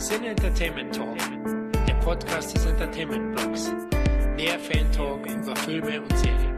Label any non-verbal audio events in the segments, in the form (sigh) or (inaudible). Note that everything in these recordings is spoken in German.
Sin Entertainment Talk, der Podcast des Entertainment Blogs. Mehr Fan Talk über Filme und Serien.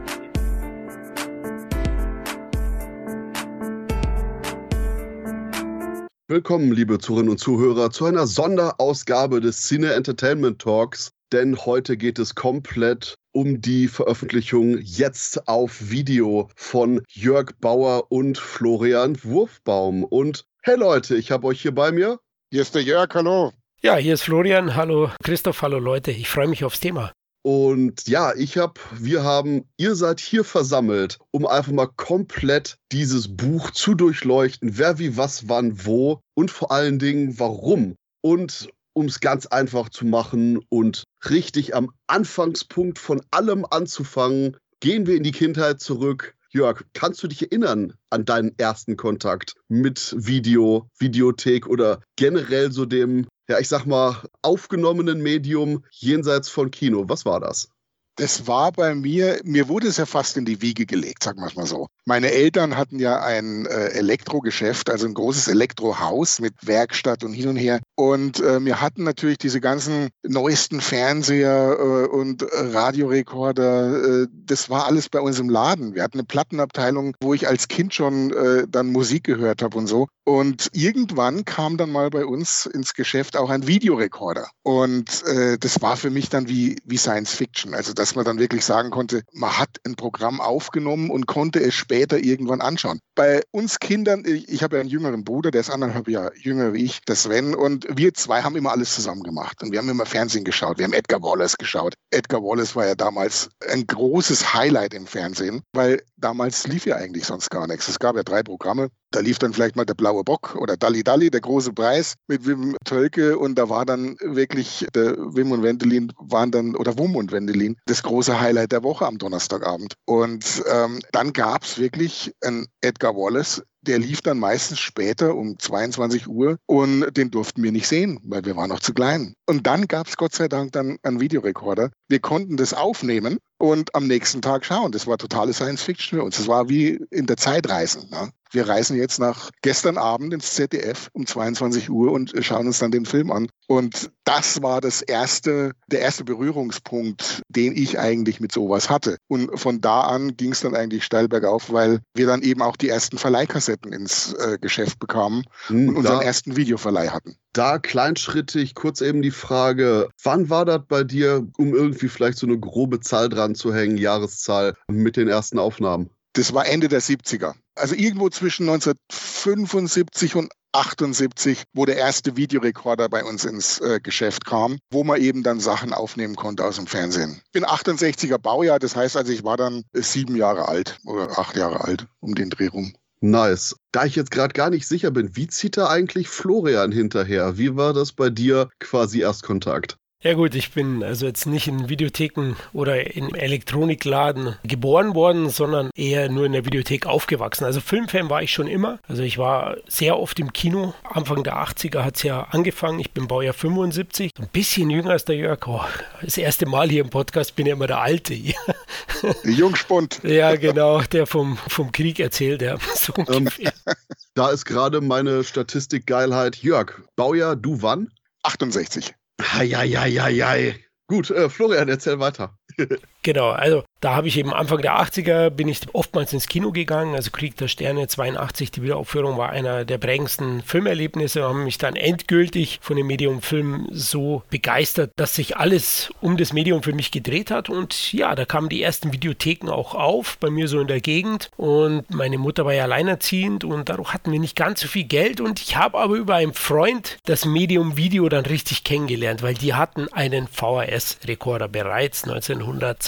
Willkommen, liebe Zuhörerinnen und Zuhörer, zu einer Sonderausgabe des Cine Entertainment Talks. Denn heute geht es komplett um die Veröffentlichung jetzt auf Video von Jörg Bauer und Florian Wurfbaum. Und hey Leute, ich habe euch hier bei mir. Hier ist der Jörg, hallo. Ja, hier ist Florian, hallo Christoph, hallo Leute. Ich freue mich aufs Thema. Und ja, ich habe, wir haben, ihr seid hier versammelt, um einfach mal komplett dieses Buch zu durchleuchten. Wer, wie, was, wann, wo und vor allen Dingen warum. Und um es ganz einfach zu machen und richtig am Anfangspunkt von allem anzufangen, gehen wir in die Kindheit zurück. Jörg, kannst du dich erinnern an deinen ersten Kontakt mit Video, Videothek oder generell so dem, ja, ich sag mal, aufgenommenen Medium jenseits von Kino? Was war das? Das war bei mir, mir wurde es ja fast in die Wiege gelegt, sagen wir es mal so. Meine Eltern hatten ja ein äh, Elektrogeschäft, also ein großes Elektrohaus mit Werkstatt und hin und her. Und äh, wir hatten natürlich diese ganzen neuesten Fernseher äh, und Radiorekorder. Äh, das war alles bei uns im Laden. Wir hatten eine Plattenabteilung, wo ich als Kind schon äh, dann Musik gehört habe und so. Und irgendwann kam dann mal bei uns ins Geschäft auch ein Videorekorder. Und äh, das war für mich dann wie, wie Science Fiction. Also dass man dann wirklich sagen konnte, man hat ein Programm aufgenommen und konnte es später irgendwann anschauen. Bei uns Kindern, ich, ich habe ja einen jüngeren Bruder, der ist anderthalb Jahre jünger wie ich, der Sven, und wir zwei haben immer alles zusammen gemacht. Und wir haben immer Fernsehen geschaut. Wir haben Edgar Wallace geschaut. Edgar Wallace war ja damals ein großes Highlight im Fernsehen, weil damals lief ja eigentlich sonst gar nichts. Es gab ja drei Programme. Da lief dann vielleicht mal der blaue Bock oder Dalli Dalli, der große Preis mit Wim Tölke und da war dann wirklich der Wim und Wendelin waren dann oder Wum und Wendelin das große Highlight der Woche am Donnerstagabend. Und ähm, dann gab es wirklich ein Edgar Wallace, der lief dann meistens später um 22 Uhr und den durften wir nicht sehen, weil wir waren noch zu klein. Und dann gab es Gott sei Dank dann einen Videorekorder. Wir konnten das aufnehmen und am nächsten Tag schauen. Das war totale Science Fiction für uns. Das war wie in der Zeitreisen. Ne? Wir reisen jetzt nach gestern Abend ins ZDF um 22 Uhr und schauen uns dann den Film an. Und das war das erste, der erste Berührungspunkt, den ich eigentlich mit sowas hatte. Und von da an ging es dann eigentlich steil bergauf, weil wir dann eben auch die ersten Verleihkassetten ins äh, Geschäft bekamen hm, und unseren da, ersten Videoverleih hatten. Da kleinschrittig kurz eben die Frage, wann war das bei dir, um irgendwie vielleicht so eine grobe Zahl dran zu hängen, Jahreszahl mit den ersten Aufnahmen? Das war Ende der 70er. Also irgendwo zwischen 1975 und 78, wo der erste Videorekorder bei uns ins äh, Geschäft kam, wo man eben dann Sachen aufnehmen konnte aus dem Fernsehen. Ich bin 68er Baujahr, das heißt also, ich war dann sieben Jahre alt oder acht Jahre alt um den Dreh rum. Nice. Da ich jetzt gerade gar nicht sicher bin, wie zieht da eigentlich Florian hinterher? Wie war das bei dir quasi Erstkontakt? Ja gut, ich bin also jetzt nicht in Videotheken oder in Elektronikladen geboren worden, sondern eher nur in der Videothek aufgewachsen. Also Filmfan war ich schon immer. Also ich war sehr oft im Kino. Anfang der 80er hat es ja angefangen. Ich bin Baujahr 75. Ein bisschen jünger als der Jörg. Oh, das erste Mal hier im Podcast bin ich immer der Alte. (laughs) Jungspund. ja, genau, der vom, vom Krieg erzählt. Ja, (laughs) so ähm, (laughs) da ist gerade meine Statistikgeilheit. Jörg, Baujahr, du wann? 68. Eieieiei. Gut, äh, Florian, erzähl weiter. (laughs) genau, also da habe ich eben Anfang der 80er bin ich oftmals ins Kino gegangen. Also Krieg der Sterne 82, die Wiederaufführung war einer der prägendsten Filmerlebnisse. Haben mich dann endgültig von dem Medium Film so begeistert, dass sich alles um das Medium für mich gedreht hat. Und ja, da kamen die ersten Videotheken auch auf, bei mir so in der Gegend. Und meine Mutter war ja alleinerziehend und dadurch hatten wir nicht ganz so viel Geld. Und ich habe aber über einen Freund das Medium Video dann richtig kennengelernt, weil die hatten einen VHS-Rekorder bereits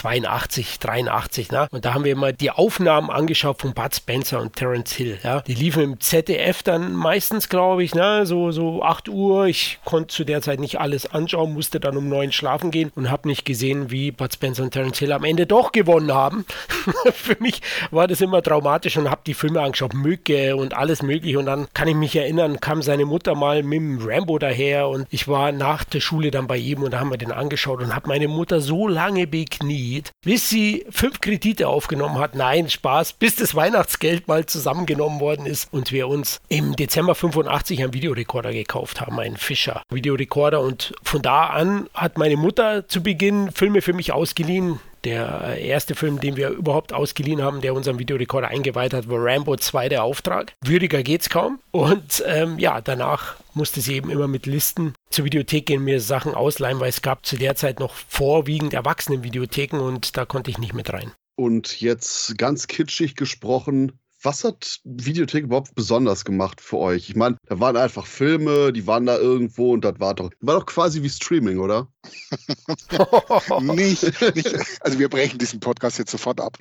1982 83, ne? Und da haben wir immer die Aufnahmen angeschaut von Bud Spencer und Terence Hill, ja? Die liefen im ZDF dann meistens, glaube ich, ne? So, so 8 Uhr. Ich konnte zu der Zeit nicht alles anschauen, musste dann um 9 schlafen gehen und habe nicht gesehen, wie Bud Spencer und Terence Hill am Ende doch gewonnen haben. (laughs) Für mich war das immer traumatisch und habe die Filme angeschaut, Mücke und alles mögliche. Und dann kann ich mich erinnern, kam seine Mutter mal mit dem Rambo daher und ich war nach der Schule dann bei ihm und da haben wir den angeschaut und habe meine Mutter so lange bekniet, Kredit, bis sie fünf Kredite aufgenommen hat. Nein, Spaß, bis das Weihnachtsgeld mal zusammengenommen worden ist und wir uns im Dezember 85 einen Videorekorder gekauft haben, einen Fischer Videorekorder. Und von da an hat meine Mutter zu Beginn Filme für mich ausgeliehen. Der erste Film, den wir überhaupt ausgeliehen haben, der unseren Videorekorder eingeweiht hat, war Rambo 2, der Auftrag. Würdiger geht's kaum. Und ähm, ja, danach musste sie eben immer mit Listen zur Videothek gehen, mir Sachen ausleihen, weil es gab zu der Zeit noch vorwiegend Erwachsenen-Videotheken und da konnte ich nicht mit rein. Und jetzt ganz kitschig gesprochen, was hat Videothek überhaupt besonders gemacht für euch? Ich meine, da waren einfach Filme, die waren da irgendwo und das war doch, war doch quasi wie Streaming, oder? (laughs) nicht, nicht, (laughs) also wir brechen diesen Podcast jetzt sofort ab.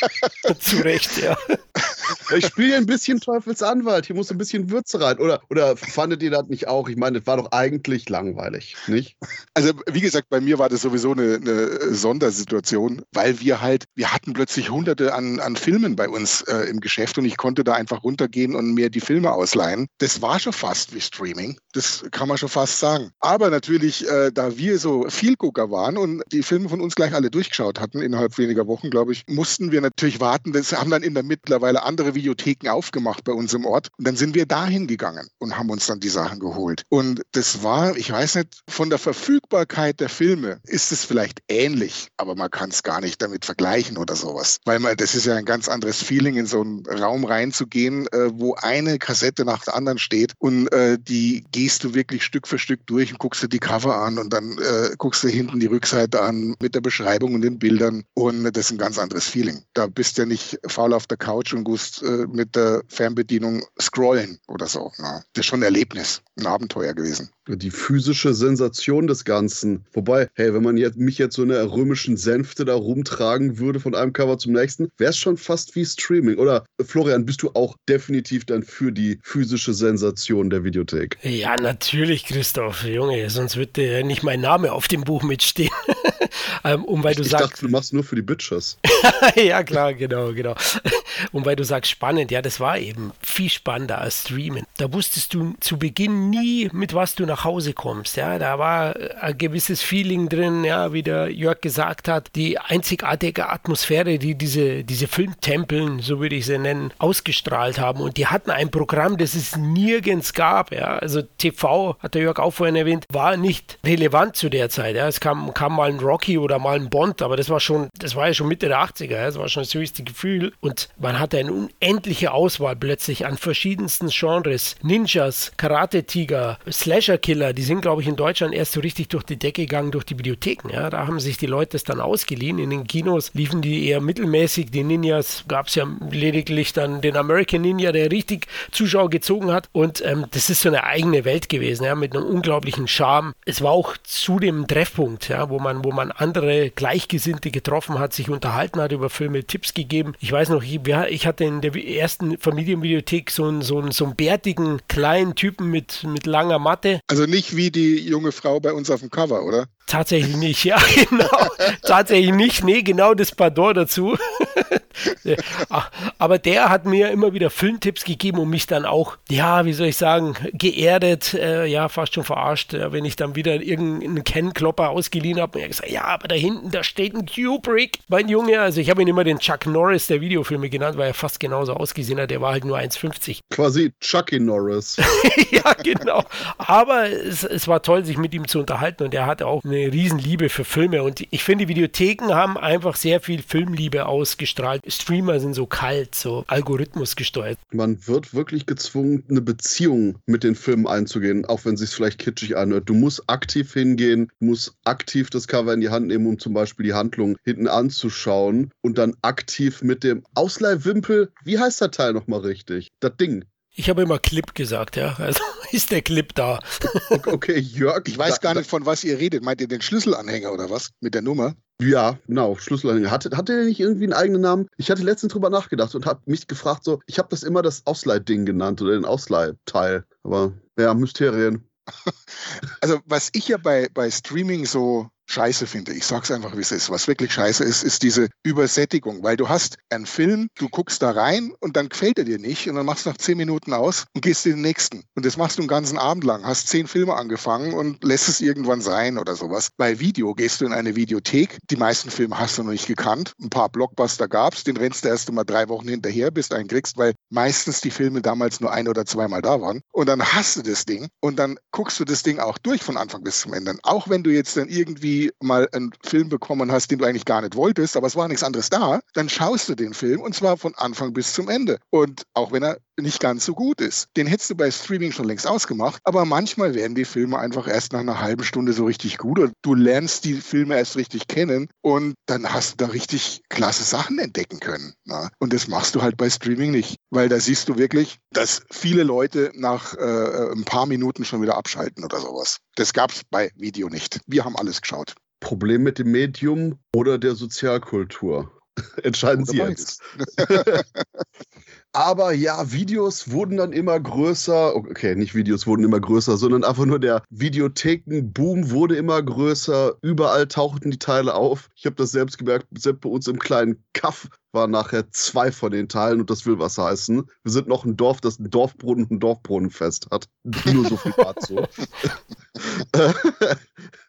(laughs) Zu Recht, ja. Ich spiele ein bisschen Teufelsanwalt, hier muss ein bisschen Würze rein. Oder, oder fandet ihr das nicht auch? Ich meine, das war doch eigentlich langweilig, nicht? Also, wie gesagt, bei mir war das sowieso eine, eine Sondersituation, weil wir halt, wir hatten plötzlich hunderte an, an Filmen bei uns äh, im Geschäft und ich konnte da einfach runtergehen und mir die Filme ausleihen. Das war schon fast wie Streaming. Das kann man schon fast sagen. Aber natürlich, äh, da wir so Vielgucker waren und die Filme von uns gleich alle durchgeschaut hatten, innerhalb weniger Wochen, glaube ich, mussten wir natürlich warten. Das haben dann in der mittlerweile andere Videotheken aufgemacht bei uns im Ort. Und dann sind wir dahin gegangen und haben uns dann die Sachen geholt. Und das war, ich weiß nicht, von der Verfügbarkeit der Filme ist es vielleicht ähnlich, aber man kann es gar nicht damit vergleichen oder sowas. Weil man, das ist ja ein ganz anderes Feeling, in so einen Raum reinzugehen, äh, wo eine Kassette nach der anderen steht und äh, die gehst du wirklich Stück für Stück durch und guckst dir die Cover an und dann äh, guckst du hinten die Rückseite an mit der Beschreibung und den Bildern und das ist ein ganz anderes Feeling. Da bist du ja nicht faul auf der Couch und gehst äh, mit der Fernbedienung scrollen oder so. Ja. Das ist schon ein Erlebnis, ein Abenteuer gewesen. Die physische Sensation des Ganzen. Wobei, hey, wenn man jetzt, mich jetzt so in einer römischen Sänfte da rumtragen würde von einem Cover zum nächsten, wäre es schon fast wie Streaming. Oder Florian, bist du auch definitiv dann für die physische Sensation der Videothek? Ja, natürlich, Christoph, Junge, sonst würde ja nicht mein Name auf dem Buch mitstehen. (laughs) ähm, um, weil du ich sagst, dachte, du machst nur für die Bitches. (laughs) ja, klar, genau, genau. (laughs) Und weil du sagst spannend, ja, das war eben viel spannender als Streamen. Da wusstest du zu Beginn nie, mit was du nach Hause kommst. Ja, da war ein gewisses Feeling drin, ja, wie der Jörg gesagt hat, die einzigartige Atmosphäre, die diese, diese Filmtempeln, so würde ich sie nennen, ausgestrahlt haben. Und die hatten ein Programm, das es nirgends gab. Ja, also TV, hat der Jörg auch vorhin erwähnt, war nicht relevant zu der Zeit. Ja, es kam, kam mal ein Rocky oder mal ein Bond, aber das war schon, das war ja schon Mitte der 80er. Ja, das war schon das höchste Gefühl. Und man hatte eine unendliche Auswahl plötzlich an verschiedensten Genres. Ninjas, Karate-Tiger, Slasher-Killer, die sind, glaube ich, in Deutschland erst so richtig durch die Decke gegangen durch die Bibliotheken. Ja, da haben sich die Leute das dann ausgeliehen. In den Kinos liefen die eher mittelmäßig. Die Ninjas gab es ja lediglich dann den American Ninja, der richtig Zuschauer gezogen hat. Und ähm, das ist so eine eigene Welt gewesen, ja, mit einem unglaublichen Charme. Es war auch zu dem Treffpunkt, ja, wo man, wo man andere Gleichgesinnte getroffen hat, sich unterhalten hat über Filme, Tipps gegeben. Ich weiß noch, ich, ich hatte in der ersten Familienbibliothek so einen, so einen, so einen bärtigen kleinen Typen mit, mit langer Matte. Also nicht wie die junge Frau bei uns auf dem Cover, oder? Tatsächlich nicht, ja, (laughs) genau. Tatsächlich nicht. Nee, genau das Pardon dazu. (laughs) Aber der hat mir immer wieder Filmtipps gegeben und mich dann auch, ja, wie soll ich sagen, geerdet, äh, ja, fast schon verarscht, äh, wenn ich dann wieder irgendeinen Ken-Klopper ausgeliehen habe. Und er gesagt, ja, aber da hinten, da steht ein Kubrick, mein Junge. Also ich habe ihn immer den Chuck Norris der Videofilme genannt, weil er fast genauso ausgesehen hat. Der war halt nur 1,50. Quasi Chucky Norris. (laughs) ja, genau. Aber es, es war toll, sich mit ihm zu unterhalten und er hatte auch eine Riesenliebe für Filme. Und ich finde, Videotheken haben einfach sehr viel Filmliebe ausgestrahlt. Streamer sind so kalt, so Algorithmus gesteuert. Man wird wirklich gezwungen, eine Beziehung mit den Filmen einzugehen, auch wenn es sich vielleicht kitschig anhört. Du musst aktiv hingehen, musst aktiv das Cover in die Hand nehmen, um zum Beispiel die Handlung hinten anzuschauen und dann aktiv mit dem Ausleihwimpel, wie heißt der Teil nochmal richtig? Das Ding. Ich habe immer Clip gesagt, ja. Also ist der Clip da. Okay, Jörg. Ich weiß gar nicht, von was ihr redet. Meint ihr den Schlüsselanhänger oder was? Mit der Nummer? Ja, genau, Schlüsselanhänger. Hatte, hatte der nicht irgendwie einen eigenen Namen? Ich hatte letztens drüber nachgedacht und habe mich gefragt, so, ich habe das immer das Ausleihding genannt oder den Ausleihteil. Aber ja, Mysterien. (laughs) Also, was ich ja bei, bei Streaming so scheiße finde. Ich sag's einfach, wie es ist. Was wirklich scheiße ist, ist diese Übersättigung, weil du hast einen Film, du guckst da rein und dann gefällt er dir nicht und dann machst du nach zehn Minuten aus und gehst in den nächsten. Und das machst du einen ganzen Abend lang, hast zehn Filme angefangen und lässt es irgendwann sein oder sowas. Bei Video gehst du in eine Videothek. Die meisten Filme hast du noch nicht gekannt. Ein paar Blockbuster gab's, den rennst du erst mal drei Wochen hinterher, bis du einen kriegst, weil meistens die Filme damals nur ein oder zweimal da waren. Und dann hast du das Ding und dann guckst du das Ding auch durch von Anfang bis zum Ende. Auch wenn du jetzt dann irgendwie mal einen Film bekommen hast, den du eigentlich gar nicht wolltest, aber es war nichts anderes da, dann schaust du den Film und zwar von Anfang bis zum Ende. Und auch wenn er nicht ganz so gut ist. Den hättest du bei Streaming schon längst ausgemacht, aber manchmal werden die Filme einfach erst nach einer halben Stunde so richtig gut und du lernst die Filme erst richtig kennen und dann hast du da richtig klasse Sachen entdecken können. Na? Und das machst du halt bei Streaming nicht, weil da siehst du wirklich, dass viele Leute nach äh, ein paar Minuten schon wieder abschalten oder sowas. Das gab es bei Video nicht. Wir haben alles geschaut. Problem mit dem Medium oder der Sozialkultur? (laughs) Entscheiden Sie jetzt. (laughs) (laughs) Aber ja, Videos wurden dann immer größer. Okay, nicht Videos wurden immer größer, sondern einfach nur der Videothekenboom wurde immer größer. Überall tauchten die Teile auf. Ich habe das selbst gemerkt, selbst bei uns im kleinen Kaff waren nachher zwei von den Teilen und das will was heißen. Wir sind noch ein Dorf, das ein Dorfbrunnen und ein Dorfbrunnenfest hat. (laughs) Nur so viel dazu. (laughs)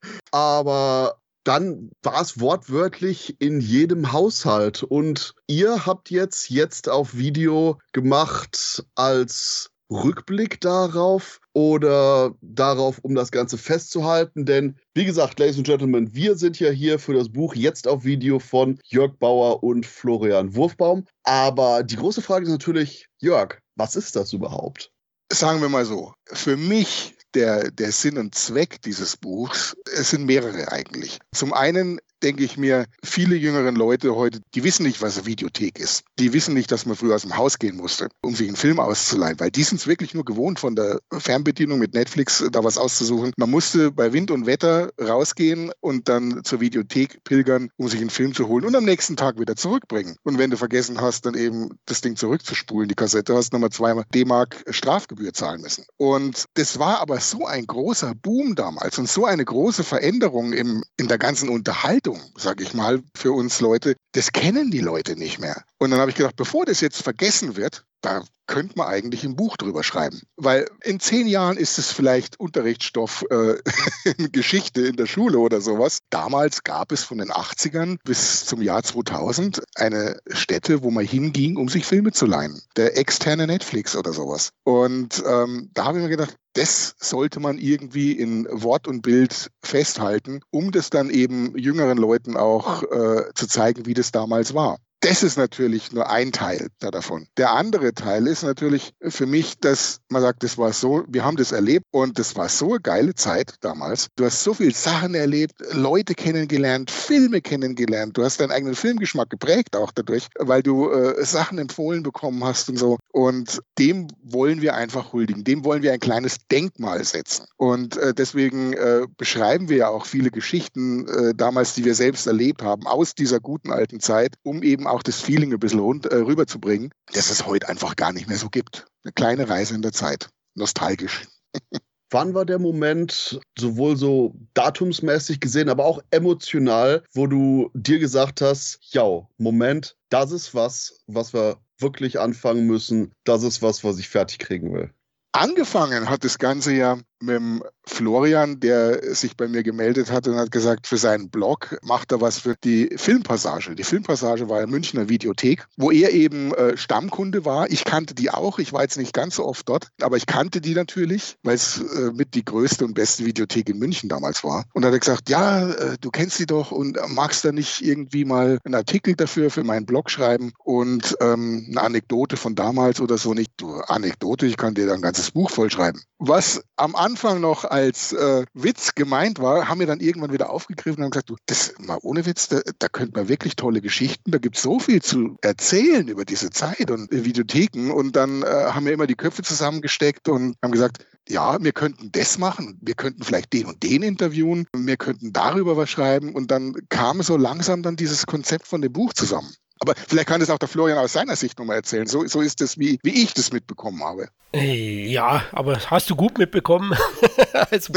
(laughs) Aber dann war es wortwörtlich in jedem Haushalt. Und ihr habt jetzt, jetzt auf Video gemacht als Rückblick darauf oder darauf, um das Ganze festzuhalten. Denn, wie gesagt, Ladies and Gentlemen, wir sind ja hier für das Buch jetzt auf Video von Jörg Bauer und Florian Wurfbaum. Aber die große Frage ist natürlich, Jörg, was ist das überhaupt? Sagen wir mal so, für mich der, der Sinn und Zweck dieses Buchs, es sind mehrere eigentlich. Zum einen denke ich mir, viele jüngeren Leute heute, die wissen nicht, was eine Videothek ist. Die wissen nicht, dass man früher aus dem Haus gehen musste, um sich einen Film auszuleihen, weil die sind es wirklich nur gewohnt, von der Fernbedienung mit Netflix da was auszusuchen. Man musste bei Wind und Wetter rausgehen und dann zur Videothek pilgern, um sich einen Film zu holen und am nächsten Tag wieder zurückbringen. Und wenn du vergessen hast, dann eben das Ding zurückzuspulen, die Kassette, hast nochmal zweimal D-Mark Strafgebühr zahlen müssen. Und das war aber so ein großer Boom damals und so eine große Veränderung im, in der ganzen Unterhaltung, sag ich mal, für uns Leute, das kennen die Leute nicht mehr. Und dann habe ich gedacht, bevor das jetzt vergessen wird, da könnte man eigentlich ein Buch drüber schreiben. Weil in zehn Jahren ist es vielleicht Unterrichtsstoff äh, (laughs) in Geschichte in der Schule oder sowas. Damals gab es von den 80ern bis zum Jahr 2000 eine Stätte, wo man hinging, um sich Filme zu leihen. Der externe Netflix oder sowas. Und ähm, da habe ich mir gedacht, das sollte man irgendwie in Wort und Bild festhalten, um das dann eben jüngeren Leuten auch äh, zu zeigen, wie das damals war. Das ist natürlich nur ein Teil davon. Der andere Teil ist natürlich für mich, dass man sagt, das war so, wir haben das erlebt und das war so eine geile Zeit damals. Du hast so viele Sachen erlebt, Leute kennengelernt, Filme kennengelernt. Du hast deinen eigenen Filmgeschmack geprägt auch dadurch, weil du äh, Sachen empfohlen bekommen hast und so. Und dem wollen wir einfach huldigen. Dem wollen wir ein kleines Denkmal setzen. Und äh, deswegen äh, beschreiben wir ja auch viele Geschichten äh, damals, die wir selbst erlebt haben, aus dieser guten alten Zeit, um eben auch das Feeling ein bisschen äh, rüberzubringen, dass es heute einfach gar nicht mehr so gibt. Eine kleine Reise in der Zeit. Nostalgisch. (laughs) Wann war der Moment, sowohl so datumsmäßig gesehen, aber auch emotional, wo du dir gesagt hast, ja, Moment, das ist was, was wir wirklich anfangen müssen, das ist was, was ich fertig kriegen will? Angefangen hat das Ganze ja mit dem Florian, der sich bei mir gemeldet hat und hat gesagt, für seinen Blog macht er was für die Filmpassage. Die Filmpassage war in Münchner Videothek, wo er eben äh, Stammkunde war. Ich kannte die auch. Ich war jetzt nicht ganz so oft dort, aber ich kannte die natürlich, weil es äh, mit die größte und beste Videothek in München damals war. Und da hat er gesagt, ja, äh, du kennst sie doch und magst da nicht irgendwie mal einen Artikel dafür für meinen Blog schreiben und ähm, eine Anekdote von damals oder so nicht. Du, Anekdote, ich kann dir da ein ganzes Buch vollschreiben. Was am Anfang noch als äh, Witz gemeint war, haben wir dann irgendwann wieder aufgegriffen und haben gesagt, du, das mal ohne Witz, da, da könnte man wirklich tolle Geschichten, da gibt es so viel zu erzählen über diese Zeit und äh, Videotheken. Und dann äh, haben wir immer die Köpfe zusammengesteckt und haben gesagt, ja, wir könnten das machen, wir könnten vielleicht den und den interviewen, wir könnten darüber was schreiben und dann kam so langsam dann dieses Konzept von dem Buch zusammen. Aber vielleicht kann das auch der Florian aus seiner Sicht nochmal erzählen. So, so ist es, wie, wie ich das mitbekommen habe. Ja, aber hast du gut mitbekommen? (laughs) also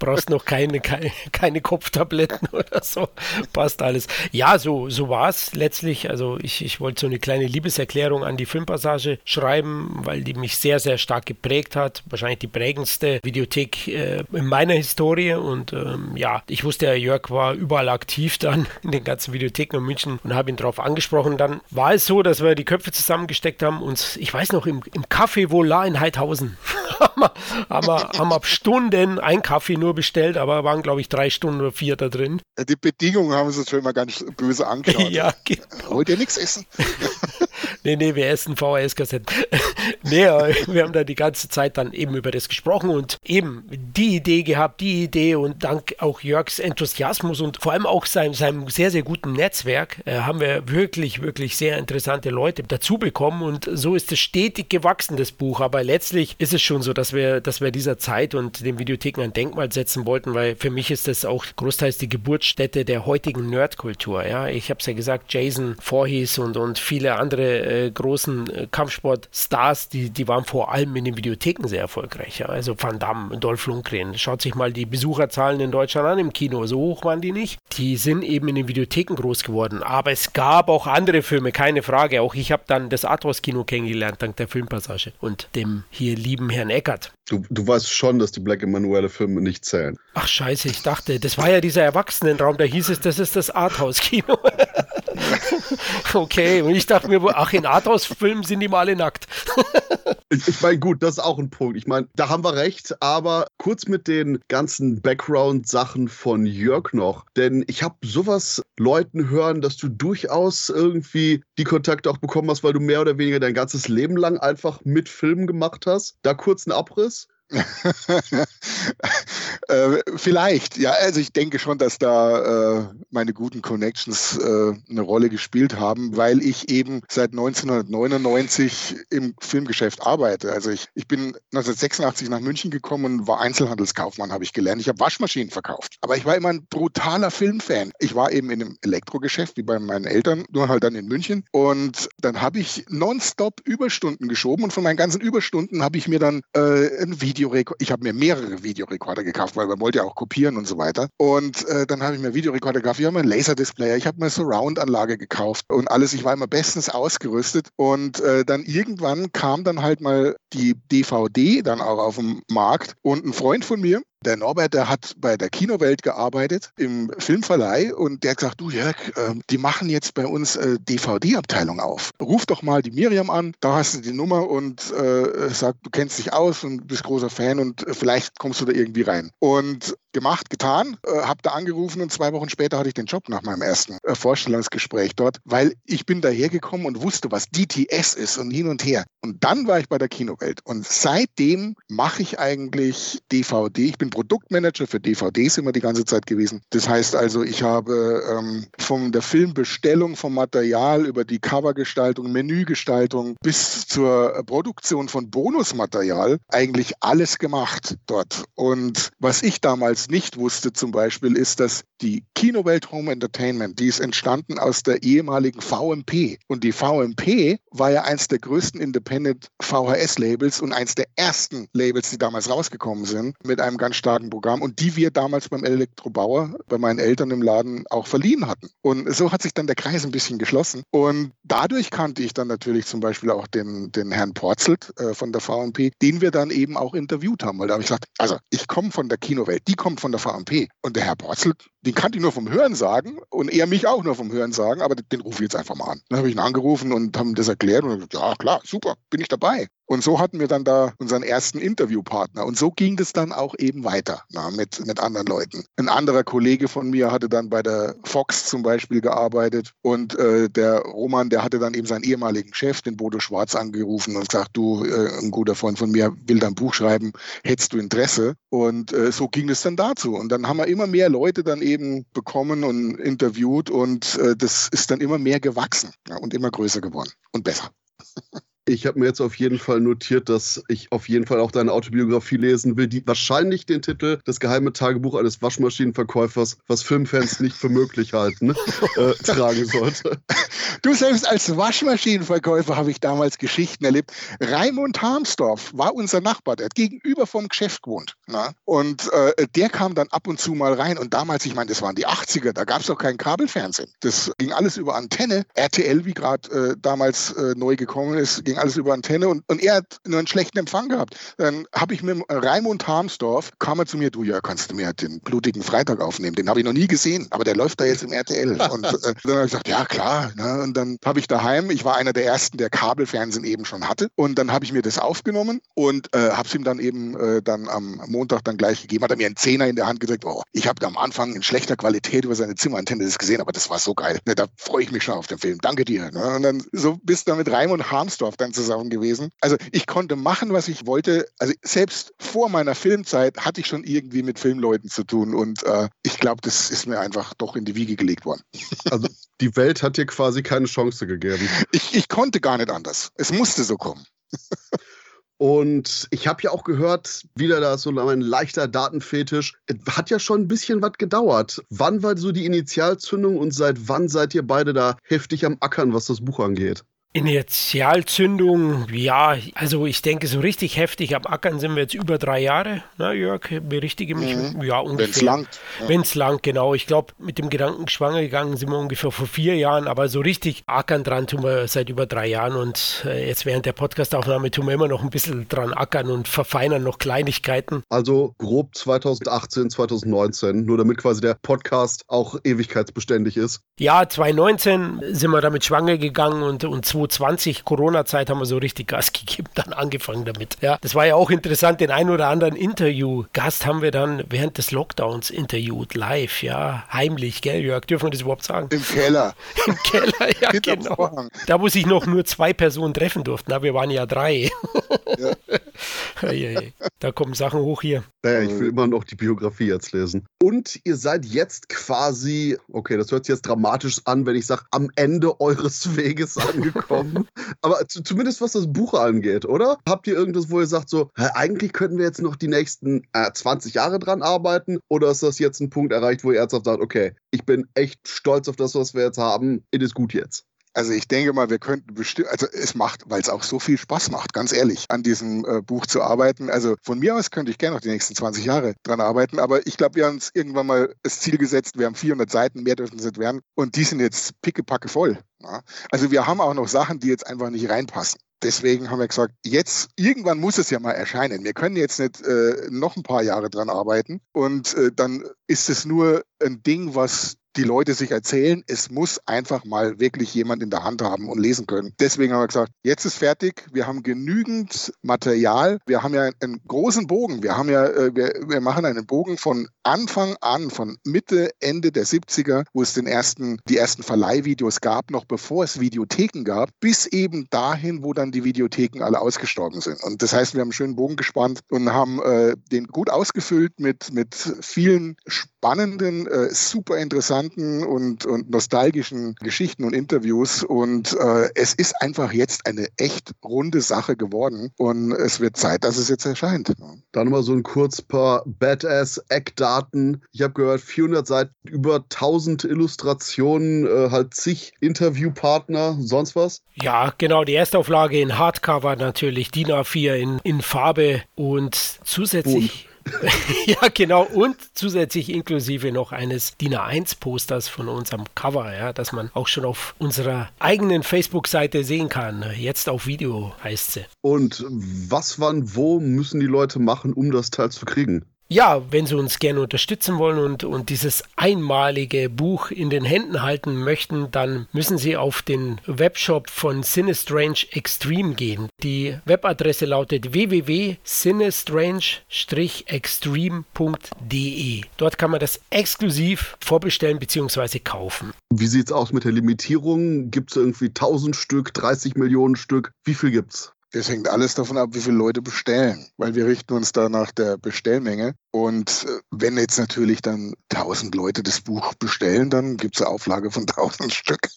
brauchst noch keine, keine, keine Kopftabletten (laughs) oder so. Passt alles. Ja, so, so war es letztlich. Also ich, ich wollte so eine kleine Liebeserklärung an die Filmpassage schreiben, weil die mich sehr, sehr stark geprägt hat. Wahrscheinlich die prägendste Videothek äh, in meiner Historie. Und ähm, ja, ich wusste, Jörg war überall aktiv dann in den ganzen Videotheken in München und habe ihn darauf angesprochen. Dann war es so, dass wir die Köpfe zusammengesteckt haben und ich weiß noch, im, im Café Volar in Heidhausen (laughs) haben, wir, haben, wir, haben wir Stunden ein Kaffee nur bestellt, aber waren, glaube ich, drei Stunden oder vier da drin. Die Bedingungen haben sie uns schon mal ganz böse (laughs) angeschaut. ja, genau. Wollt ihr nichts essen? (laughs) nee, nee, wir essen VHS-Kassetten. (laughs) nee, wir haben da die ganze Zeit dann eben über das gesprochen und eben die Idee gehabt, die Idee und dank auch Jörgs Enthusiasmus und vor allem auch seinem, seinem sehr, sehr guten Netzwerk äh, haben wir wirklich, wirklich sehr interessante Leute dazu bekommen und so ist es stetig gewachsen, das Buch. Aber letztlich ist es schon so, dass wir, dass wir dieser Zeit und den Videotheken ein Denkmal setzen wollten, weil für mich ist das auch großteils die Geburtsstätte der heutigen Nerdkultur. Ja, ich habe es ja gesagt, Jason Voorhees und, und viele andere äh, großen äh, Kampfsportstars, die, die waren vor allem in den Videotheken sehr erfolgreich. Ja? Also Van Damme, Dolph Lundgren. Schaut sich mal die Besucherzahlen in Deutschland an im Kino. So hoch waren die nicht. Die sind eben in den Videotheken groß geworden. Aber es gab auch andere Filme, keine Frage. Auch ich habe dann das Arthouse-Kino kennengelernt, dank der Filmpassage und dem hier lieben Herrn Eckert. Du, du weißt schon, dass die Black Emanuele-Filme nicht zählen. Ach scheiße, ich dachte, das war ja dieser Erwachsenenraum, da hieß es, das ist das Arthouse-Kino. (laughs) okay, und ich dachte mir, ach, in Arthouse-Filmen sind die mal alle nackt. ich, ich meine, gut, das ist auch ein Punkt. Ich meine, da haben wir recht, aber kurz mit den ganzen Background-Sachen von Jörg noch, denn ich habe sowas Leuten hören, dass du durchaus irgendwie die Kontakte auch bekommen hast, weil du mehr oder weniger dein ganzes Leben lang einfach mit Filmen gemacht hast. Da kurz ein Abriss. (laughs) äh, vielleicht, ja. Also ich denke schon, dass da äh, meine guten Connections äh, eine Rolle gespielt haben, weil ich eben seit 1999 im Filmgeschäft arbeite. Also ich, ich bin 1986 nach München gekommen und war Einzelhandelskaufmann, habe ich gelernt. Ich habe Waschmaschinen verkauft. Aber ich war immer ein brutaler Filmfan. Ich war eben in einem Elektrogeschäft, wie bei meinen Eltern, nur halt dann in München. Und dann habe ich nonstop Überstunden geschoben und von meinen ganzen Überstunden habe ich mir dann äh, ein Video Videorekorder, ich habe mir mehrere Videorekorder gekauft, weil man wollte ja auch kopieren und so weiter. Und äh, dann habe ich mir Videorekorder gekauft, ich habe mir einen Laserdisplayer, ich habe mir Surround-Anlage gekauft und alles. Ich war immer bestens ausgerüstet. Und äh, dann irgendwann kam dann halt mal die DVD dann auch auf den Markt und ein Freund von mir, der Norbert, der hat bei der Kinowelt gearbeitet im Filmverleih und der hat gesagt, du Jörg, äh, die machen jetzt bei uns äh, DVD-Abteilung auf. Ruf doch mal die Miriam an, da hast du die Nummer und äh, sag, du kennst dich aus und bist großer Fan und äh, vielleicht kommst du da irgendwie rein. Und gemacht, getan, äh, hab da angerufen und zwei Wochen später hatte ich den Job nach meinem ersten äh, Vorstellungsgespräch dort, weil ich bin dahergekommen und wusste, was DTS ist und hin und her. Und dann war ich bei der Kinowelt und seitdem mache ich eigentlich DVD. Ich bin Produktmanager für DVDs immer die ganze Zeit gewesen. Das heißt also, ich habe ähm, von der Filmbestellung, vom Material über die Covergestaltung, Menügestaltung bis zur Produktion von Bonusmaterial eigentlich alles gemacht dort. Und was ich damals nicht wusste zum Beispiel, ist, dass die Kinowelt Home Entertainment, die ist entstanden aus der ehemaligen VMP. Und die VMP war ja eins der größten Independent VHS-Labels und eins der ersten Labels, die damals rausgekommen sind, mit einem ganz starken Programm und die wir damals beim Elektrobauer, bei meinen Eltern im Laden auch verliehen hatten. Und so hat sich dann der Kreis ein bisschen geschlossen. Und dadurch kannte ich dann natürlich zum Beispiel auch den, den Herrn Porzelt äh, von der VMP, den wir dann eben auch interviewt haben. Weil da habe ich gesagt, also ich komme von der Kinowelt, die kommt von der VMP. Und der Herr Porzelt, den kannte ich nur vom Hören sagen und er mich auch nur vom Hören sagen, aber den, den rufe ich jetzt einfach mal an. Dann habe ich ihn angerufen und haben das erklärt und gesagt, ja klar, super, bin ich dabei. Und so hatten wir dann da unseren ersten Interviewpartner. Und so ging das dann auch eben weiter na, mit, mit anderen Leuten. Ein anderer Kollege von mir hatte dann bei der Fox zum Beispiel gearbeitet. Und äh, der Roman, der hatte dann eben seinen ehemaligen Chef, den Bodo Schwarz, angerufen und gesagt, du, äh, ein guter Freund von mir will dein Buch schreiben, hättest du Interesse? Und äh, so ging es dann dazu. Und dann haben wir immer mehr Leute dann eben bekommen und interviewt und äh, das ist dann immer mehr gewachsen ja, und immer größer geworden und besser. (laughs) Ich habe mir jetzt auf jeden Fall notiert, dass ich auf jeden Fall auch deine Autobiografie lesen will, die wahrscheinlich den Titel Das geheime Tagebuch eines Waschmaschinenverkäufers, was Filmfans nicht für möglich halten, äh, (laughs) tragen sollte. Du selbst als Waschmaschinenverkäufer habe ich damals Geschichten erlebt. Raimund Harmsdorf war unser Nachbar, der hat gegenüber vom Geschäft gewohnt. Na? Und äh, der kam dann ab und zu mal rein. Und damals, ich meine, das waren die 80er, da gab es doch kein Kabelfernsehen. Das ging alles über Antenne. RTL, wie gerade äh, damals äh, neu gekommen ist, ging alles über Antenne und, und er hat nur einen schlechten Empfang gehabt. Dann habe ich mit Raimund Harmsdorf, kam er zu mir, du, ja, kannst du mir den blutigen Freitag aufnehmen? Den habe ich noch nie gesehen, aber der läuft da jetzt im RTL. Und äh, (laughs) dann habe ich gesagt, ja, klar. Ne? Und dann habe ich daheim, ich war einer der ersten, der Kabelfernsehen eben schon hatte. Und dann habe ich mir das aufgenommen und äh, habe es ihm dann eben äh, dann am Montag dann gleich gegeben. Hat er mir einen Zehner in der Hand gedrückt. Oh, ich habe am Anfang in schlechter Qualität über seine Zimmerantenne das gesehen, aber das war so geil. Ne, da freue ich mich schon auf den Film. Danke dir. Ne? Und dann so bist du mit Raimund Harmsdorf dann zusammen gewesen. Also ich konnte machen, was ich wollte. Also selbst vor meiner Filmzeit hatte ich schon irgendwie mit Filmleuten zu tun und äh, ich glaube, das ist mir einfach doch in die Wiege gelegt worden. Also die Welt hat dir quasi keine Chance gegeben. Ich, ich konnte gar nicht anders. Es musste so kommen. Und ich habe ja auch gehört, wieder da so ein leichter Datenfetisch. Hat ja schon ein bisschen was gedauert. Wann war so die Initialzündung und seit wann seid ihr beide da heftig am Ackern, was das Buch angeht? Initialzündung, ja, also ich denke, so richtig heftig am Ackern sind wir jetzt über drei Jahre. Na, Jörg, berichtige mich. Mhm. Ja, ungefähr. Wenn es langt. Ja. Wenn es langt, genau. Ich glaube, mit dem Gedanken schwanger gegangen sind wir ungefähr vor vier Jahren, aber so richtig ackern dran tun wir seit über drei Jahren und äh, jetzt während der Podcastaufnahme tun wir immer noch ein bisschen dran ackern und verfeinern noch Kleinigkeiten. Also grob 2018, 2019, nur damit quasi der Podcast auch ewigkeitsbeständig ist. Ja, 2019 sind wir damit schwanger gegangen und, und 2020, Corona-Zeit, haben wir so richtig Gas (laughs) gegeben, dann angefangen damit. Ja, das war ja auch interessant. Den einen oder anderen Interview-Gast haben wir dann während des Lockdowns interviewt, live, ja, heimlich, gell, Jörg? Dürfen wir das überhaupt sagen? Im Keller. (laughs) Im Keller, ja, genau. Da, wo sich noch nur zwei Personen treffen durften, aber wir waren ja drei. Ja. (laughs) da kommen Sachen hoch hier. Naja, ich will immer noch die Biografie jetzt lesen. Und ihr seid jetzt quasi, okay, das hört sich jetzt dramatisch an, wenn ich sage, am Ende eures (laughs) Weges angekommen. (laughs) Aber zumindest was das Buch angeht, oder? Habt ihr irgendwas, wo ihr sagt, so, eigentlich könnten wir jetzt noch die nächsten äh, 20 Jahre dran arbeiten? Oder ist das jetzt ein Punkt erreicht, wo ihr ernsthaft sagt, okay, ich bin echt stolz auf das, was wir jetzt haben, it ist gut jetzt? Also ich denke mal, wir könnten bestimmt, also es macht, weil es auch so viel Spaß macht, ganz ehrlich, an diesem äh, Buch zu arbeiten. Also von mir aus könnte ich gerne noch die nächsten 20 Jahre dran arbeiten, aber ich glaube, wir haben uns irgendwann mal das Ziel gesetzt, wir haben 400 Seiten, mehr dürfen es nicht werden und die sind jetzt pickepacke voll. Ja? Also wir haben auch noch Sachen, die jetzt einfach nicht reinpassen. Deswegen haben wir gesagt, jetzt irgendwann muss es ja mal erscheinen. Wir können jetzt nicht äh, noch ein paar Jahre dran arbeiten und äh, dann ist es nur ein Ding, was die Leute sich erzählen, es muss einfach mal wirklich jemand in der Hand haben und lesen können. Deswegen haben wir gesagt, jetzt ist fertig, wir haben genügend Material, wir haben ja einen großen Bogen, wir haben ja, äh, wir, wir machen einen Bogen von Anfang an, von Mitte, Ende der 70er, wo es den ersten, die ersten Verleihvideos gab, noch bevor es Videotheken gab, bis eben dahin, wo dann die Videotheken alle ausgestorben sind. Und das heißt, wir haben einen schönen Bogen gespannt und haben äh, den gut ausgefüllt mit, mit vielen spannenden, äh, super interessanten und, und nostalgischen Geschichten und Interviews. Und äh, es ist einfach jetzt eine echt runde Sache geworden. Und es wird Zeit, dass es jetzt erscheint. Dann mal so ein kurz paar Badass-Eckdaten. Ich habe gehört, 400 Seiten, über 1000 Illustrationen, äh, halt zig Interviewpartner, sonst was? Ja, genau. Die Erstauflage in Hardcover natürlich, DIN A4 in, in Farbe und zusätzlich. Und (laughs) ja, genau. Und zusätzlich inklusive noch eines DIN A1-Posters von unserem Cover, ja, das man auch schon auf unserer eigenen Facebook-Seite sehen kann. Jetzt auf Video heißt sie. Und was, wann, wo müssen die Leute machen, um das Teil zu kriegen? Ja, wenn Sie uns gerne unterstützen wollen und, und dieses einmalige Buch in den Händen halten möchten, dann müssen Sie auf den Webshop von Sinistrange Extreme gehen. Die Webadresse lautet www.sinistrange-extreme.de. Dort kann man das exklusiv vorbestellen bzw. kaufen. Wie sieht es aus mit der Limitierung? Gibt es irgendwie 1000 Stück, 30 Millionen Stück? Wie viel gibt's? Das hängt alles davon ab, wie viele Leute bestellen, weil wir richten uns da nach der Bestellmenge. Und äh, wenn jetzt natürlich dann tausend Leute das Buch bestellen, dann gibt es eine Auflage von (laughs) tausend Stück.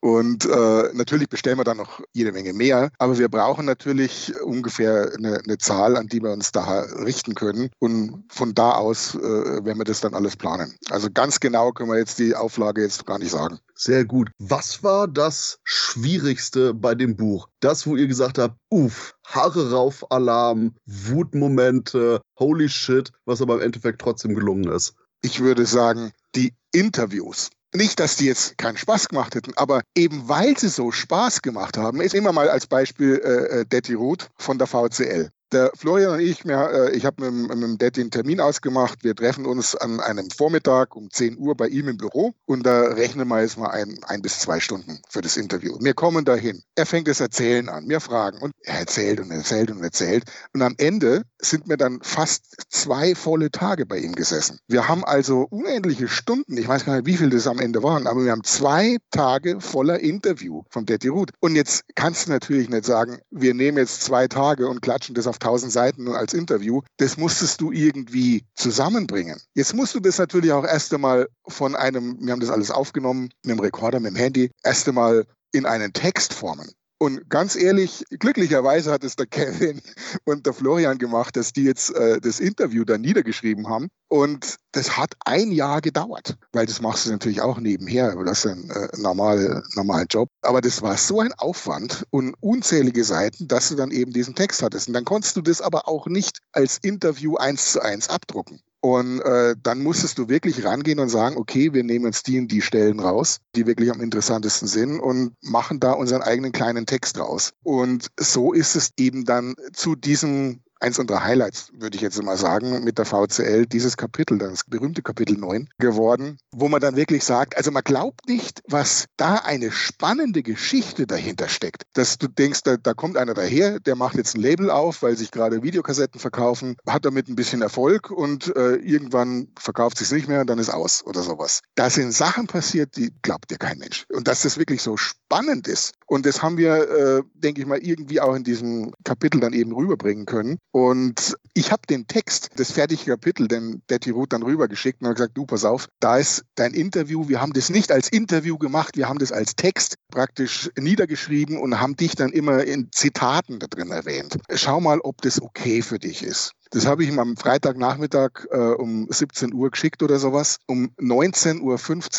und äh, natürlich bestellen wir dann noch jede Menge mehr, aber wir brauchen natürlich ungefähr eine, eine Zahl, an die wir uns da richten können. Und von da aus äh, werden wir das dann alles planen. Also ganz genau können wir jetzt die Auflage jetzt gar nicht sagen. Sehr gut. Was war das Schwierigste bei dem Buch? Das, wo ihr gesagt habt, uff, Haare rauf Alarm, Wutmomente, holy shit, was aber im Endeffekt trotzdem gelungen ist. Ich würde sagen, die Interviews. Nicht, dass die jetzt keinen Spaß gemacht hätten, aber eben weil sie so Spaß gemacht haben, ist immer mal als Beispiel äh, äh Detti Ruth von der VCL. Der Florian und ich, mir, äh, ich habe mit, mit dem Daddy einen Termin ausgemacht. Wir treffen uns an einem Vormittag um 10 Uhr bei ihm im Büro und da rechnen wir jetzt mal ein, ein bis zwei Stunden für das Interview. Wir kommen dahin. Er fängt das Erzählen an, wir fragen und er erzählt und erzählt und erzählt. Und am Ende sind wir dann fast zwei volle Tage bei ihm gesessen. Wir haben also unendliche Stunden, ich weiß gar nicht, wie viel das am Ende waren, aber wir haben zwei Tage voller Interview vom Daddy Ruth. Und jetzt kannst du natürlich nicht sagen, wir nehmen jetzt zwei Tage und klatschen das auf auf 1000 Seiten als Interview, das musstest du irgendwie zusammenbringen. Jetzt musst du das natürlich auch erst einmal von einem, wir haben das alles aufgenommen, mit dem Rekorder, mit dem Handy, erst einmal in einen Text formen. Und ganz ehrlich, glücklicherweise hat es der (laughs) Kevin und der Florian gemacht, dass die jetzt äh, das Interview dann niedergeschrieben haben. Und das hat ein Jahr gedauert, weil das machst du natürlich auch nebenher, aber das ist ein äh, normal, normaler Job. Aber das war so ein Aufwand und unzählige Seiten, dass du dann eben diesen Text hattest. Und dann konntest du das aber auch nicht als Interview eins zu eins abdrucken. Und äh, dann musstest du wirklich rangehen und sagen, okay, wir nehmen uns die und die Stellen raus, die wirklich am interessantesten sind und machen da unseren eigenen kleinen Text raus. Und so ist es eben dann zu diesem eins unserer Highlights, würde ich jetzt mal sagen, mit der VCL, dieses Kapitel, das berühmte Kapitel 9 geworden, wo man dann wirklich sagt, also man glaubt nicht, was da eine spannende Geschichte dahinter steckt. Dass du denkst, da, da kommt einer daher, der macht jetzt ein Label auf, weil sich gerade Videokassetten verkaufen, hat damit ein bisschen Erfolg und äh, irgendwann verkauft sich nicht mehr und dann ist aus oder sowas. Da sind Sachen passiert, die glaubt dir kein Mensch. Und dass das wirklich so spannend ist. Und das haben wir, äh, denke ich mal, irgendwie auch in diesem Kapitel dann eben rüberbringen können. Und ich habe den Text, das fertige Kapitel, den Betty Ruth dann rübergeschickt und habe gesagt, du, pass auf, da ist dein Interview. Wir haben das nicht als Interview gemacht, wir haben das als Text praktisch niedergeschrieben und haben dich dann immer in Zitaten da drin erwähnt. Schau mal, ob das okay für dich ist. Das habe ich ihm am Freitagnachmittag äh, um 17 Uhr geschickt oder sowas. Um 19.15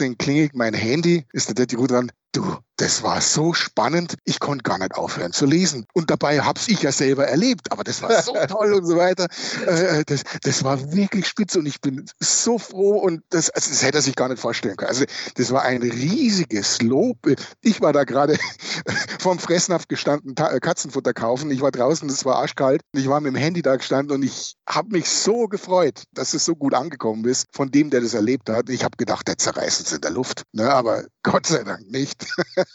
Uhr klingelt mein Handy, ist der Daddy dran. Du, das war so spannend, ich konnte gar nicht aufhören zu lesen. Und dabei habe ich ja selber erlebt, aber das war so (laughs) toll und so weiter. Äh, das, das war wirklich spitze und ich bin so froh und das, also das hätte er sich gar nicht vorstellen können. Also das war ein riesiges Lob. Ich war da gerade (laughs) vom Fressnapf gestanden, äh, Katzenfutter kaufen. Ich war draußen, es war arschkalt. Ich war mit dem Handy da gestanden und ich habe mich so gefreut, dass es so gut angekommen ist von dem, der das erlebt hat. Ich habe gedacht, der zerreißt es in der Luft. Ne? Aber Gott sei Dank nicht. (laughs)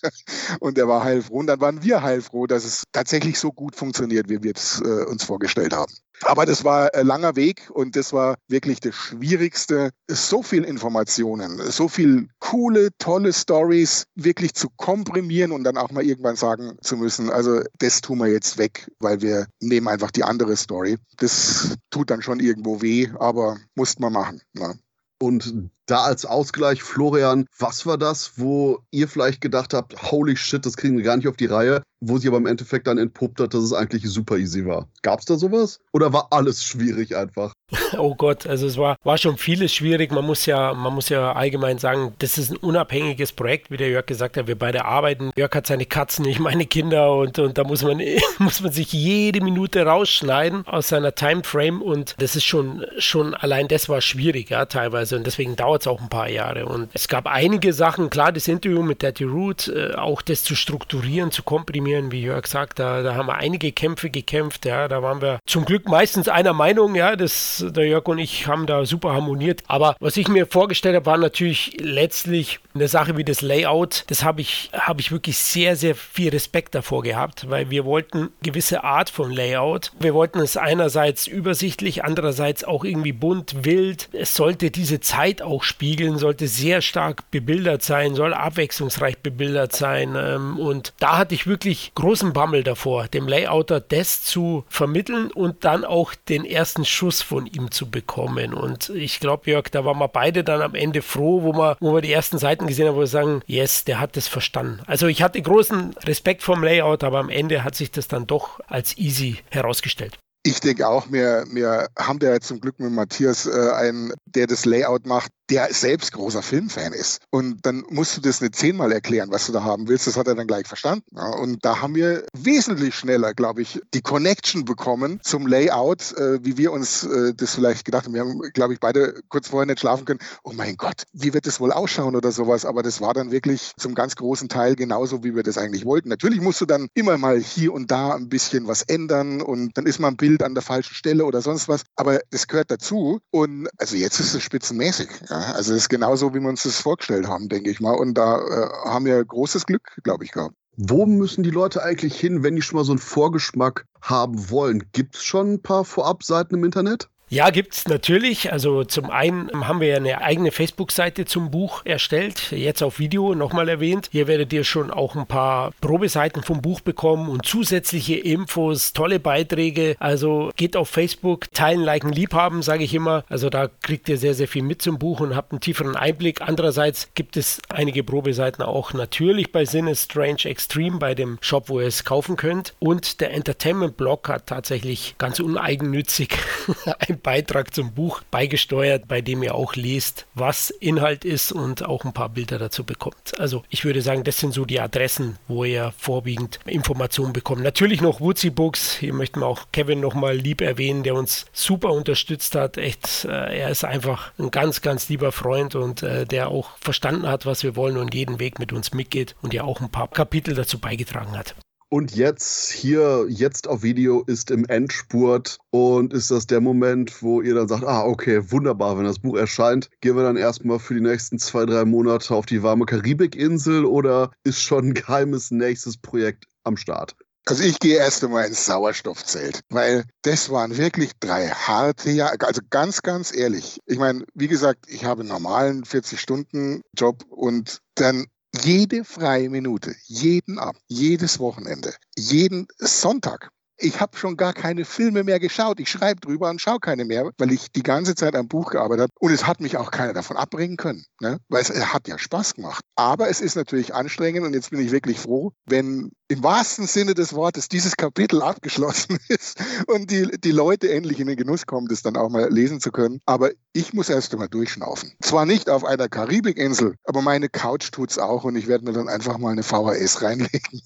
und er war heilfroh. Und dann waren wir heilfroh, dass es tatsächlich so gut funktioniert, wie wir es äh, uns vorgestellt haben. Aber das war ein langer Weg und das war wirklich das Schwierigste. So viel Informationen, so viel coole, tolle Stories wirklich zu komprimieren und dann auch mal irgendwann sagen zu müssen, also das tun wir jetzt weg, weil wir nehmen einfach die andere Story. Das tut dann schon irgendwo weh, aber muss man machen. Ne? Und da als Ausgleich, Florian, was war das, wo ihr vielleicht gedacht habt, holy shit, das kriegen wir gar nicht auf die Reihe, wo sich aber im Endeffekt dann entpuppt hat, dass es eigentlich super easy war? Gab es da sowas? Oder war alles schwierig einfach? (laughs) Oh Gott, also es war, war schon vieles schwierig. Man muss ja, man muss ja allgemein sagen, das ist ein unabhängiges Projekt, wie der Jörg gesagt hat. Wir beide arbeiten. Jörg hat seine Katzen, ich meine Kinder und, und da muss man, (laughs) muss man sich jede Minute rausschneiden aus seiner Timeframe und das ist schon, schon allein das war schwierig, ja, teilweise. Und deswegen dauert es auch ein paar Jahre. Und es gab einige Sachen, klar, das Interview mit Daddy Root, äh, auch das zu strukturieren, zu komprimieren, wie Jörg sagt, da, da haben wir einige Kämpfe gekämpft, ja, da waren wir zum Glück meistens einer Meinung, ja, das, der Jörg und ich haben da super harmoniert. Aber was ich mir vorgestellt habe, war natürlich letztlich eine Sache wie das Layout. Das habe ich, habe ich wirklich sehr, sehr viel Respekt davor gehabt, weil wir wollten gewisse Art von Layout. Wir wollten es einerseits übersichtlich, andererseits auch irgendwie bunt, wild. Es sollte diese Zeit auch auch spiegeln, sollte sehr stark bebildert sein, soll abwechslungsreich bebildert sein. Ähm, und da hatte ich wirklich großen Bammel davor, dem Layouter das zu vermitteln und dann auch den ersten Schuss von ihm zu bekommen. Und ich glaube, Jörg, da waren wir beide dann am Ende froh, wo wir, wo wir die ersten Seiten gesehen haben, wo wir sagen, yes, der hat das verstanden. Also ich hatte großen Respekt vom Layout, aber am Ende hat sich das dann doch als easy herausgestellt. Ich denke auch, wir, wir haben da ja zum Glück mit Matthias äh, einen, der das Layout macht, der selbst großer Filmfan ist. Und dann musst du das nicht zehnmal erklären, was du da haben willst. Das hat er dann gleich verstanden. Ja, und da haben wir wesentlich schneller, glaube ich, die Connection bekommen zum Layout, äh, wie wir uns äh, das vielleicht gedacht haben. Wir haben, glaube ich, beide kurz vorher nicht schlafen können. Oh mein Gott, wie wird das wohl ausschauen oder sowas? Aber das war dann wirklich zum ganz großen Teil genauso, wie wir das eigentlich wollten. Natürlich musst du dann immer mal hier und da ein bisschen was ändern und dann ist mal ein Bild an der falschen Stelle oder sonst was. Aber das gehört dazu. Und also jetzt ist es spitzenmäßig. Ja? also es ist genauso, wie wir uns das vorgestellt haben, denke ich mal. Und da äh, haben wir großes Glück, glaube ich, gehabt. Wo müssen die Leute eigentlich hin, wenn die schon mal so einen Vorgeschmack haben wollen? Gibt es schon ein paar Vorabseiten im Internet? Ja, gibt es natürlich. Also zum einen haben wir ja eine eigene Facebook-Seite zum Buch erstellt, jetzt auf Video nochmal erwähnt. Hier werdet ihr schon auch ein paar Probeseiten vom Buch bekommen und zusätzliche Infos, tolle Beiträge. Also geht auf Facebook, teilen, liken, liebhaben, sage ich immer. Also da kriegt ihr sehr, sehr viel mit zum Buch und habt einen tieferen Einblick. Andererseits gibt es einige Probeseiten auch natürlich bei Sinne Strange Extreme, bei dem Shop, wo ihr es kaufen könnt. Und der Entertainment-Blog hat tatsächlich ganz uneigennützig (laughs) ein Beitrag zum Buch beigesteuert, bei dem ihr auch lest, was Inhalt ist und auch ein paar Bilder dazu bekommt. Also ich würde sagen, das sind so die Adressen, wo ihr vorwiegend Informationen bekommt. Natürlich noch Woodsy Books. Hier möchten wir auch Kevin nochmal lieb erwähnen, der uns super unterstützt hat. Echt, äh, er ist einfach ein ganz, ganz lieber Freund und äh, der auch verstanden hat, was wir wollen und jeden Weg mit uns mitgeht und ja auch ein paar Kapitel dazu beigetragen hat. Und jetzt hier, jetzt auf Video ist im Endspurt und ist das der Moment, wo ihr dann sagt, ah, okay, wunderbar, wenn das Buch erscheint, gehen wir dann erstmal für die nächsten zwei, drei Monate auf die warme Karibikinsel oder ist schon ein geheimes nächstes Projekt am Start? Also ich gehe erst einmal ins Sauerstoffzelt, weil das waren wirklich drei harte Jahre. Also ganz, ganz ehrlich. Ich meine, wie gesagt, ich habe einen normalen 40-Stunden-Job und dann jede freie Minute, jeden Abend, jedes Wochenende, jeden Sonntag. Ich habe schon gar keine Filme mehr geschaut. Ich schreibe drüber und schaue keine mehr, weil ich die ganze Zeit am Buch gearbeitet habe. Und es hat mich auch keiner davon abbringen können, ne? weil es hat ja Spaß gemacht. Aber es ist natürlich anstrengend und jetzt bin ich wirklich froh, wenn im wahrsten Sinne des Wortes dieses Kapitel (laughs) abgeschlossen ist und die, die Leute endlich in den Genuss kommen, das dann auch mal lesen zu können. Aber ich muss erst einmal durchschnaufen. Zwar nicht auf einer Karibikinsel, aber meine Couch tut's auch und ich werde mir dann einfach mal eine VHS (laughs) reinlegen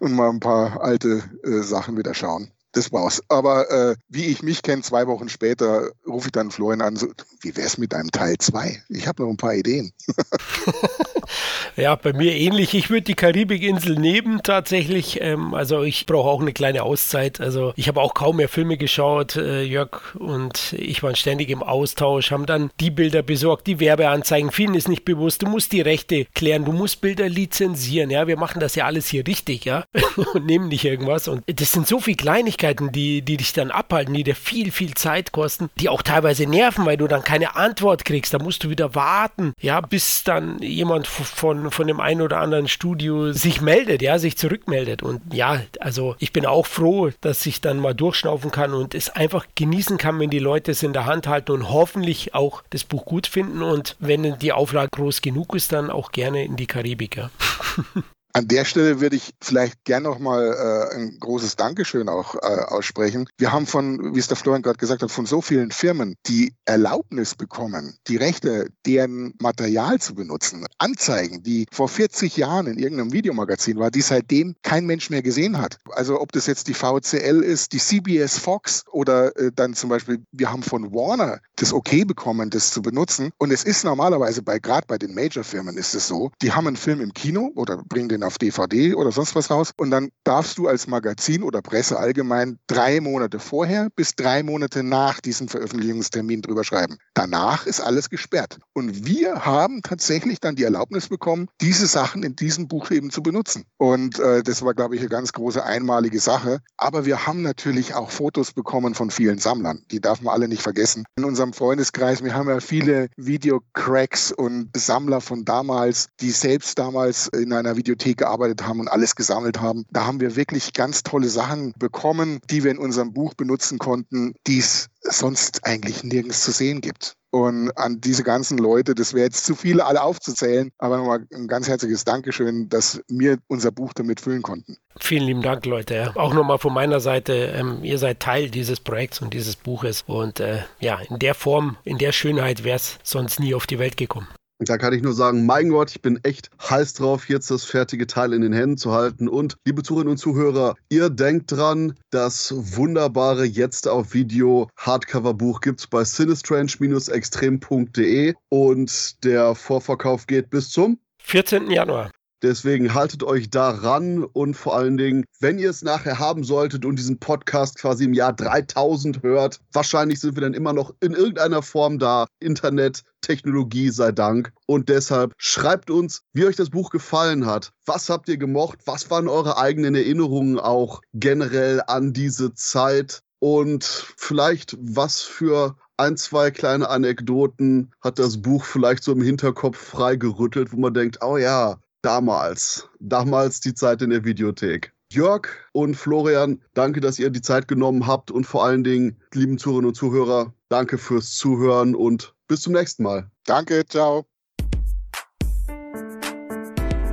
und mal ein paar alte äh, Sachen wieder schauen das war's. Aber äh, wie ich mich kenne, zwei Wochen später rufe ich dann Florian an, so, wie wär's mit einem Teil 2? Ich habe noch ein paar Ideen. (laughs) ja, bei mir ähnlich. Ich würde die Karibikinsel nehmen tatsächlich. Ähm, also ich brauche auch eine kleine Auszeit. Also ich habe auch kaum mehr Filme geschaut. Äh, Jörg und ich waren ständig im Austausch, haben dann die Bilder besorgt, die Werbeanzeigen. Vielen ist nicht bewusst, du musst die Rechte klären, du musst Bilder lizenzieren. Ja, wir machen das ja alles hier richtig, ja, (laughs) und nehmen nicht irgendwas. Und das sind so viele Kleinigkeiten, die, die dich dann abhalten, die dir viel, viel Zeit kosten, die auch teilweise nerven, weil du dann keine Antwort kriegst. Da musst du wieder warten, ja, bis dann jemand von, von dem einen oder anderen Studio sich meldet, ja, sich zurückmeldet. Und ja, also ich bin auch froh, dass ich dann mal durchschnaufen kann und es einfach genießen kann, wenn die Leute es in der Hand halten und hoffentlich auch das Buch gut finden und wenn die Auflage groß genug ist, dann auch gerne in die Karibik. Ja. (laughs) An der Stelle würde ich vielleicht gern noch mal äh, ein großes Dankeschön auch äh, aussprechen. Wir haben von, wie es der Florian gerade gesagt hat, von so vielen Firmen die Erlaubnis bekommen, die Rechte, deren Material zu benutzen, Anzeigen, die vor 40 Jahren in irgendeinem Videomagazin war, die seitdem kein Mensch mehr gesehen hat. Also ob das jetzt die VCL ist, die CBS Fox oder äh, dann zum Beispiel, wir haben von Warner das Okay bekommen, das zu benutzen. Und es ist normalerweise bei gerade bei den Major-Firmen ist es so, die haben einen Film im Kino oder bringen den den auf DVD oder sonst was raus. Und dann darfst du als Magazin oder Presse allgemein drei Monate vorher bis drei Monate nach diesem Veröffentlichungstermin drüber schreiben. Danach ist alles gesperrt. Und wir haben tatsächlich dann die Erlaubnis bekommen, diese Sachen in diesem Buch eben zu benutzen. Und äh, das war, glaube ich, eine ganz große einmalige Sache. Aber wir haben natürlich auch Fotos bekommen von vielen Sammlern. Die darf man alle nicht vergessen. In unserem Freundeskreis, wir haben ja viele Videocracks und Sammler von damals, die selbst damals in einer Videothek gearbeitet haben und alles gesammelt haben. Da haben wir wirklich ganz tolle Sachen bekommen, die wir in unserem Buch benutzen konnten, die es sonst eigentlich nirgends zu sehen gibt. Und an diese ganzen Leute, das wäre jetzt zu viele alle aufzuzählen, aber nochmal ein ganz herzliches Dankeschön, dass wir unser Buch damit füllen konnten. Vielen lieben Dank, Leute. Auch nochmal von meiner Seite, ähm, ihr seid Teil dieses Projekts und dieses Buches. Und äh, ja, in der Form, in der Schönheit wäre es sonst nie auf die Welt gekommen. Da kann ich nur sagen, mein Gott, ich bin echt heiß drauf, jetzt das fertige Teil in den Händen zu halten. Und liebe Zuhörerinnen und Zuhörer, ihr denkt dran, das wunderbare jetzt auf Video Hardcover-Buch gibt es bei sinistrange-extrem.de und der Vorverkauf geht bis zum 14. Januar. Deswegen haltet euch daran und vor allen Dingen, wenn ihr es nachher haben solltet und diesen Podcast quasi im Jahr 3000 hört, wahrscheinlich sind wir dann immer noch in irgendeiner Form da. Internet, Technologie sei Dank. Und deshalb schreibt uns, wie euch das Buch gefallen hat. Was habt ihr gemocht? Was waren eure eigenen Erinnerungen auch generell an diese Zeit? Und vielleicht was für ein, zwei kleine Anekdoten hat das Buch vielleicht so im Hinterkopf freigerüttelt, wo man denkt, oh ja, damals, damals die Zeit in der Videothek. Jörg und Florian, danke, dass ihr die Zeit genommen habt und vor allen Dingen, lieben Zuhörerinnen und Zuhörer, danke fürs Zuhören und bis zum nächsten Mal. Danke, ciao.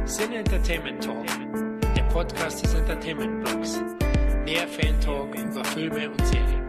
Sin Entertainment Talk, der Podcast des Entertainment Blogs. Mehr Fan Talk über Filme und Serien.